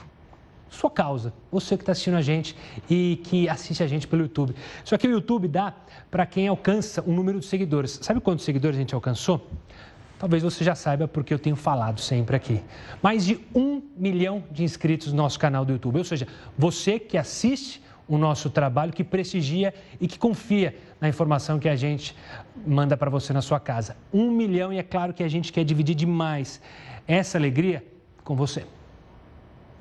sua causa. Você que está assistindo a gente e que assiste a gente pelo YouTube. Só que o YouTube dá para quem alcança um número de seguidores. Sabe quantos seguidores a gente alcançou? Talvez você já saiba porque eu tenho falado sempre aqui. Mais de um milhão de inscritos no nosso canal do YouTube. Ou seja, você que assiste o nosso trabalho, que prestigia e que confia na informação que a gente manda para você na sua casa. Um milhão e é claro que a gente quer dividir demais essa alegria com você.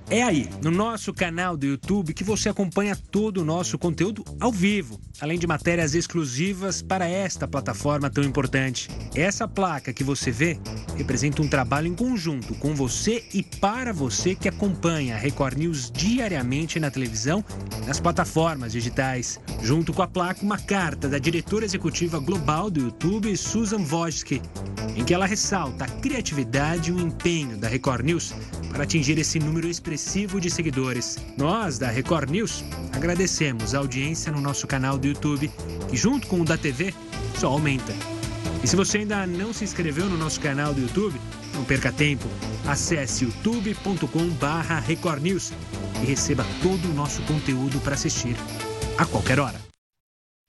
É aí, no nosso canal do YouTube, que você acompanha todo o nosso conteúdo ao vivo, além de matérias exclusivas para esta plataforma tão importante. Essa placa que você vê representa um trabalho em conjunto com você e para você que acompanha a Record News diariamente na televisão e nas plataformas digitais. Junto com a placa, uma carta da diretora executiva global do YouTube, Susan Wojcicki, em que ela ressalta a criatividade e o empenho da Record News para atingir esse número expressivo de seguidores. Nós, da Record News, agradecemos a audiência no nosso canal do YouTube, que junto com o da TV só aumenta. E se você ainda não se inscreveu no nosso canal do YouTube, não perca tempo. Acesse youtube.com/barra Record News e receba todo o nosso conteúdo para assistir a qualquer hora.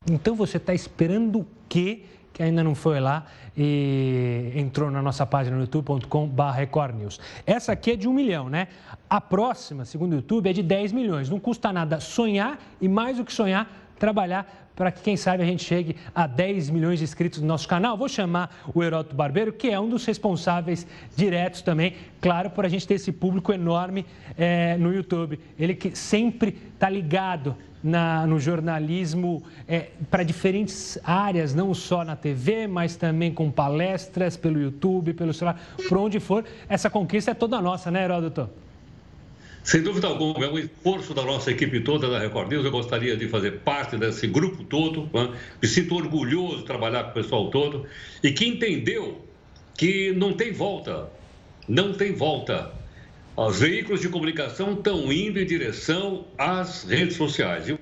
Então você está esperando o quê? Que ainda não foi lá e entrou na nossa página no youtube.com.br News. Essa aqui é de um milhão, né? A próxima, segundo o YouTube, é de 10 milhões. Não custa nada sonhar e mais do que sonhar, trabalhar para que, quem sabe, a gente chegue a 10 milhões de inscritos no nosso canal. Vou chamar o Heródoto Barbeiro, que é um dos responsáveis diretos também, claro, por a gente ter esse público enorme é, no YouTube. Ele que sempre está ligado na, no jornalismo é, para diferentes áreas, não só na TV, mas também com palestras pelo YouTube, pelo celular, por onde for. Essa conquista é toda nossa, né, Heródoto? Sem dúvida alguma, é um esforço da nossa equipe toda da Record News. Eu gostaria de fazer parte desse grupo todo. Né? Me sinto orgulhoso de trabalhar com o pessoal todo e que entendeu que não tem volta. Não tem volta. Os veículos de comunicação estão indo em direção às redes sociais. E o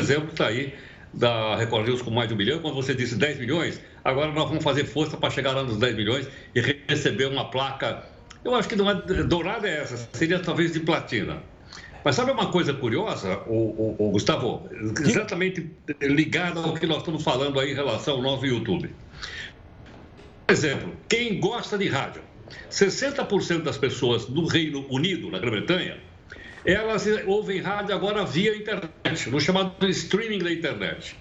exemplo está aí da Record News com mais de um milhão. Quando você disse 10 milhões, agora nós vamos fazer força para chegar lá nos 10 milhões e receber uma placa eu acho que não é dourada é essa, seria talvez de platina. Mas sabe uma coisa curiosa, o, o, o Gustavo? Exatamente ligada ao que nós estamos falando aí em relação ao nosso YouTube. Por exemplo, quem gosta de rádio, 60% das pessoas no Reino Unido, na Grã-Bretanha, elas ouvem rádio agora via internet, no chamado streaming da internet.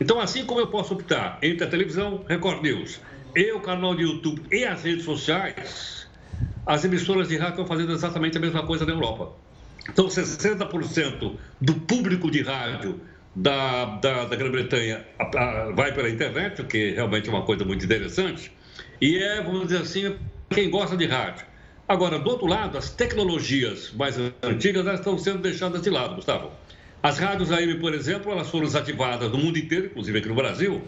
Então, assim como eu posso optar entre a televisão, Record News, e o canal de YouTube e as redes sociais, as emissoras de rádio estão fazendo exatamente a mesma coisa na Europa. Então, 60% do público de rádio da, da, da Grã-Bretanha vai pela internet, o que realmente é uma coisa muito interessante, e é, vamos dizer assim, quem gosta de rádio. Agora, do outro lado, as tecnologias mais antigas estão sendo deixadas de lado, Gustavo. As rádios AM, por exemplo, elas foram desativadas no mundo inteiro, inclusive aqui no Brasil,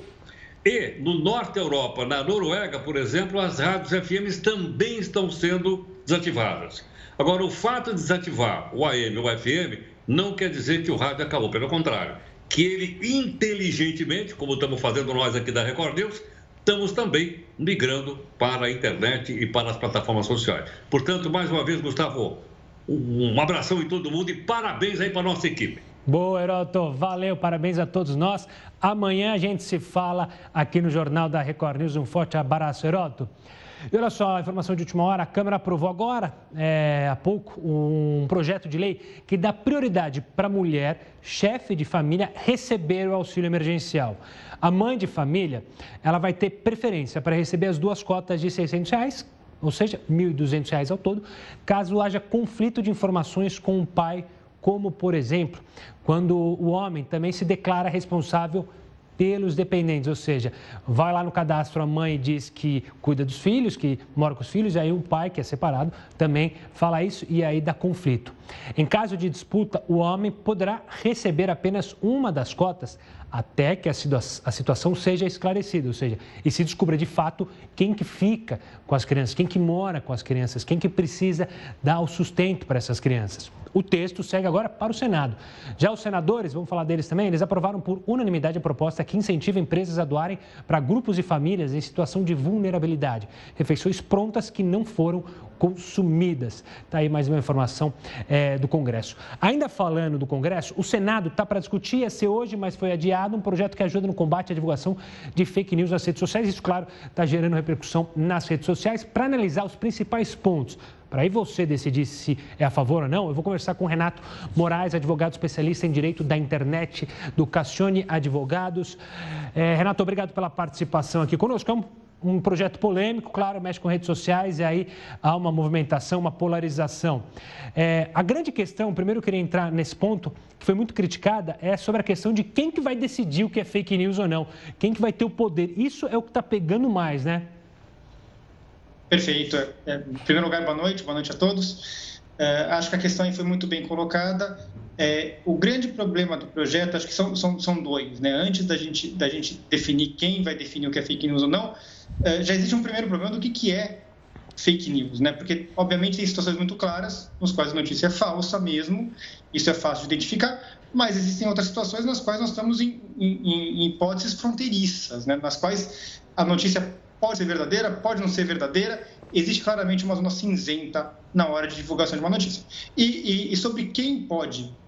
e no norte da Europa, na Noruega, por exemplo, as rádios FMs também estão sendo desativadas. Agora, o fato de desativar o AM ou o FM não quer dizer que o rádio acabou, pelo contrário, que ele inteligentemente, como estamos fazendo nós aqui da Record News, estamos também migrando para a internet e para as plataformas sociais. Portanto, mais uma vez, Gustavo, um abração em todo mundo e parabéns aí para a nossa equipe. Boa, Heroto. Valeu, parabéns a todos nós. Amanhã a gente se fala aqui no Jornal da Record News. Um forte abraço, Heroto. E olha só, informação de última hora: a Câmara aprovou agora, é, há pouco, um projeto de lei que dá prioridade para a mulher, chefe de família, receber o auxílio emergencial. A mãe de família, ela vai ter preferência para receber as duas cotas de 600 reais, ou seja, R$ 1.200 ao todo, caso haja conflito de informações com o pai, como, por exemplo, quando o homem também se declara responsável pelos dependentes, ou seja, vai lá no cadastro, a mãe diz que cuida dos filhos, que mora com os filhos, e aí o pai, que é separado, também fala isso e aí dá conflito. Em caso de disputa, o homem poderá receber apenas uma das cotas até que a, situação seja esclarecida, ou seja, e se descubra de fato quem que fica com as crianças, quem que mora com as crianças, quem que precisa dar o sustento para essas crianças. O texto segue agora para o Senado. Já os senadores, vamos falar deles também, eles aprovaram por unanimidade a proposta que incentiva empresas a doarem para grupos e famílias em situação de vulnerabilidade. Refeições prontas que não foram consumidas. Está aí mais uma informação é, do Congresso. Ainda falando do Congresso, o Senado está para discutir, ia ser hoje, mas foi adiado, um projeto que ajuda no combate à divulgação de fake news nas redes sociais. Isso, claro, está gerando repercussão nas redes sociais. Para analisar os principais pontos para aí você decidir se é a favor ou não, eu vou conversar com Renato Moraes, advogado especialista em direito da internet do Cassione Advogados. É, Renato, obrigado pela participação aqui conosco. É um, um projeto polêmico, claro, mexe com redes sociais e aí há uma movimentação, uma polarização. É, a grande questão, primeiro eu queria entrar nesse ponto, que foi muito criticada, é sobre a questão de quem que vai decidir o que é fake news ou não, quem que vai ter o poder. Isso é o que está pegando mais, né? Perfeito. É, em primeiro lugar, boa noite, boa noite a todos. É, acho que a questão foi muito bem colocada. É, o grande problema do projeto, acho que são, são, são dois. Né? Antes da gente, da gente definir quem vai definir o que é fake news ou não, é, já existe um primeiro problema do que, que é fake news, né? Porque, obviamente, tem situações muito claras nos quais a notícia é falsa mesmo, isso é fácil de identificar, mas existem outras situações nas quais nós estamos em, em, em hipóteses fronteiriças, né? Nas quais a notícia pode ser verdadeira, pode não ser verdadeira, existe claramente uma zona cinzenta na hora de divulgação de uma notícia. E, e, e sobre quem pode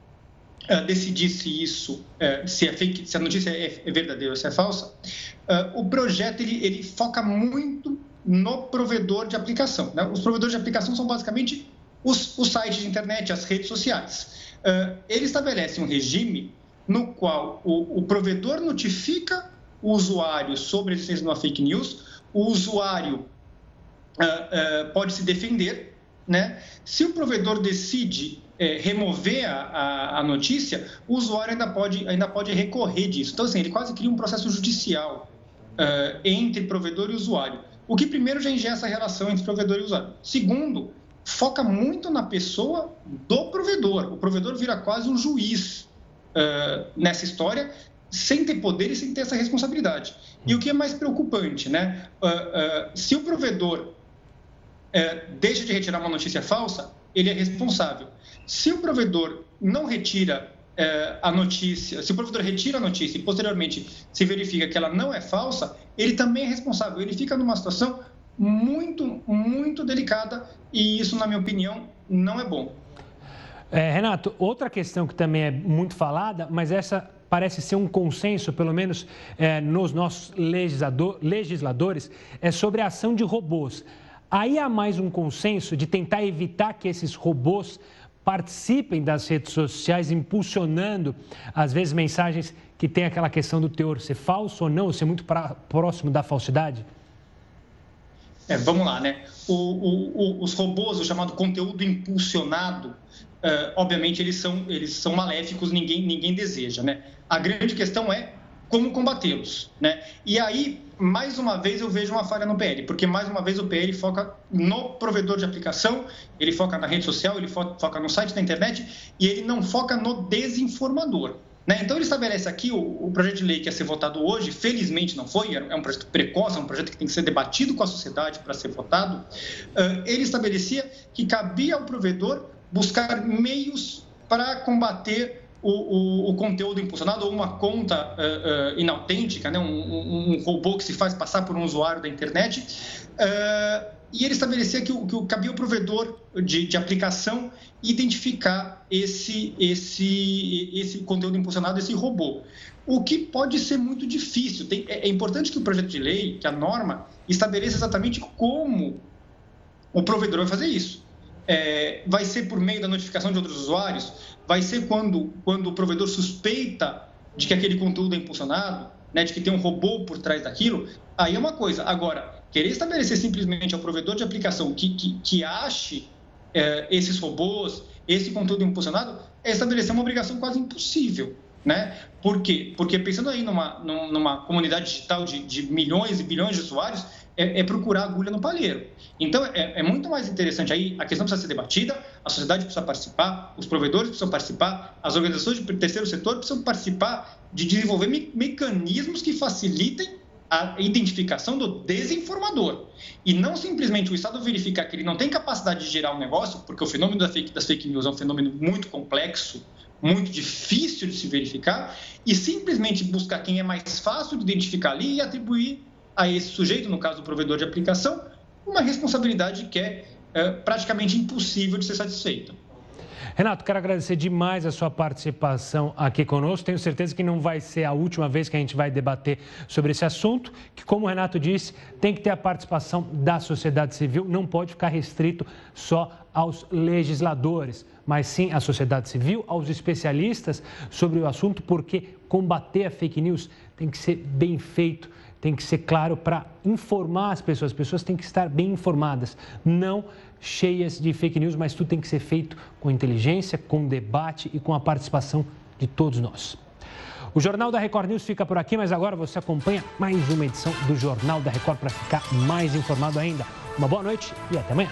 uh, decidir se isso, uh, se, é fake, se a notícia é, é, verdadeira ou se é falsa, uh, o projeto ele, ele, foca muito no provedor de aplicação. Né? Os provedores de aplicação são basicamente os, os sites de internet, as redes sociais. ele estabelece um regime no qual o, o provedor notifica o usuário sobre a existência de uma fake news, o usuário uh, uh, pode se defender, né? Se o provedor decide é, remover a, a, a, notícia, o usuário ainda pode, ainda pode recorrer disso. Então, assim, ele quase cria um processo judicial uh, entre provedor e usuário. O que, primeiro, já ingessa a relação entre provedor e usuário. Segundo, foca muito na pessoa do provedor. O provedor vira quase um juiz uh, nessa história, sem ter poder e sem ter essa responsabilidade. E o que é mais preocupante, né? Uh, se o provedor deixa de retirar uma notícia falsa, ele é responsável. Se o provedor não retira é, a notícia, se o provedor retira a notícia e posteriormente se verifica que ela não é falsa, ele também é responsável. Ele fica numa situação muito, muito delicada e isso, na minha opinião, não é bom. É, Renato, outra questão que também é muito falada, mas essa parece ser um consenso, pelo menos é, nos nossos legislador, legisladores, é sobre a ação de robôs. Aí há mais um consenso de tentar evitar que esses robôs participem das redes sociais, impulsionando, às vezes, mensagens que têm aquela questão do teor ser falso ou não, ser muito pra, próximo da falsidade? É, vamos lá, né? O, o, o, os robôs, o chamado conteúdo impulsionado, uh, obviamente eles são, eles são maléficos, ninguém, ninguém deseja, né? A grande questão é como combatê-los, né? E aí, mais uma vez, eu vejo uma falha no PL, porque mais uma vez o PL foca no provedor de aplicação, ele foca na rede social, ele foca no site da internet e ele não foca no desinformador. Né? Então, ele estabelece aqui o, o, projeto de lei que ia ser votado hoje, felizmente não foi, é um projeto precoce, é um projeto que tem que ser debatido com a sociedade para ser votado. Uh, ele estabelecia que cabia ao provedor buscar meios para combater o, o, o, conteúdo impulsionado ou uma conta uh, uh, inautêntica, né? Um, um, um, robô que se faz passar por um usuário da internet, uh, e ele estabelecia que, o, que cabia o provedor de, de aplicação identificar esse, esse, esse conteúdo impulsionado, esse robô. O que pode ser muito difícil. Tem, é, é importante que o projeto de lei, que a norma, estabeleça exatamente como o provedor vai fazer isso. É, vai ser por meio da notificação de outros usuários? Vai ser quando, quando o provedor suspeita de que aquele conteúdo é impulsionado, né, de que tem um robô por trás daquilo? Aí é uma coisa. Agora, querer estabelecer simplesmente ao provedor de aplicação que, que, que ache é, esses robôs, esse conteúdo impulsionado, é estabelecer uma obrigação quase impossível. Né? Por quê? Porque pensando aí numa, numa comunidade digital de, de milhões e bilhões de usuários, é, é, procurar agulha no palheiro. Então, é, é, muito mais interessante aí, a questão precisa ser debatida, a sociedade precisa participar, os provedores precisam participar, as organizações de terceiro setor precisam participar de desenvolver me mecanismos que facilitem a identificação do desinformador. E não simplesmente o Estado verificar que ele não tem capacidade de gerar um negócio, porque o fenômeno das fake, das fake news é um fenômeno muito complexo, muito difícil de se verificar, e simplesmente buscar quem é mais fácil de identificar ali e atribuir a esse sujeito, no caso do provedor de aplicação, uma responsabilidade que é, é praticamente impossível de ser satisfeita. Renato, quero agradecer demais a sua participação aqui conosco. Tenho certeza que não vai ser a última vez que a gente vai debater sobre esse assunto, que, como o Renato disse, tem que ter a participação da sociedade civil, não pode ficar restrito só aos legisladores, mas sim à sociedade civil, aos especialistas sobre o assunto, porque combater a fake news tem que ser bem feito tem que ser claro para informar as pessoas. As pessoas têm que estar bem informadas, não cheias de fake news, mas tudo tem que ser feito com inteligência, com debate e com a participação de todos nós. O Jornal da Record News fica por aqui, mas agora você acompanha mais uma edição do Jornal da Record para ficar mais informado ainda. Uma boa noite e até amanhã.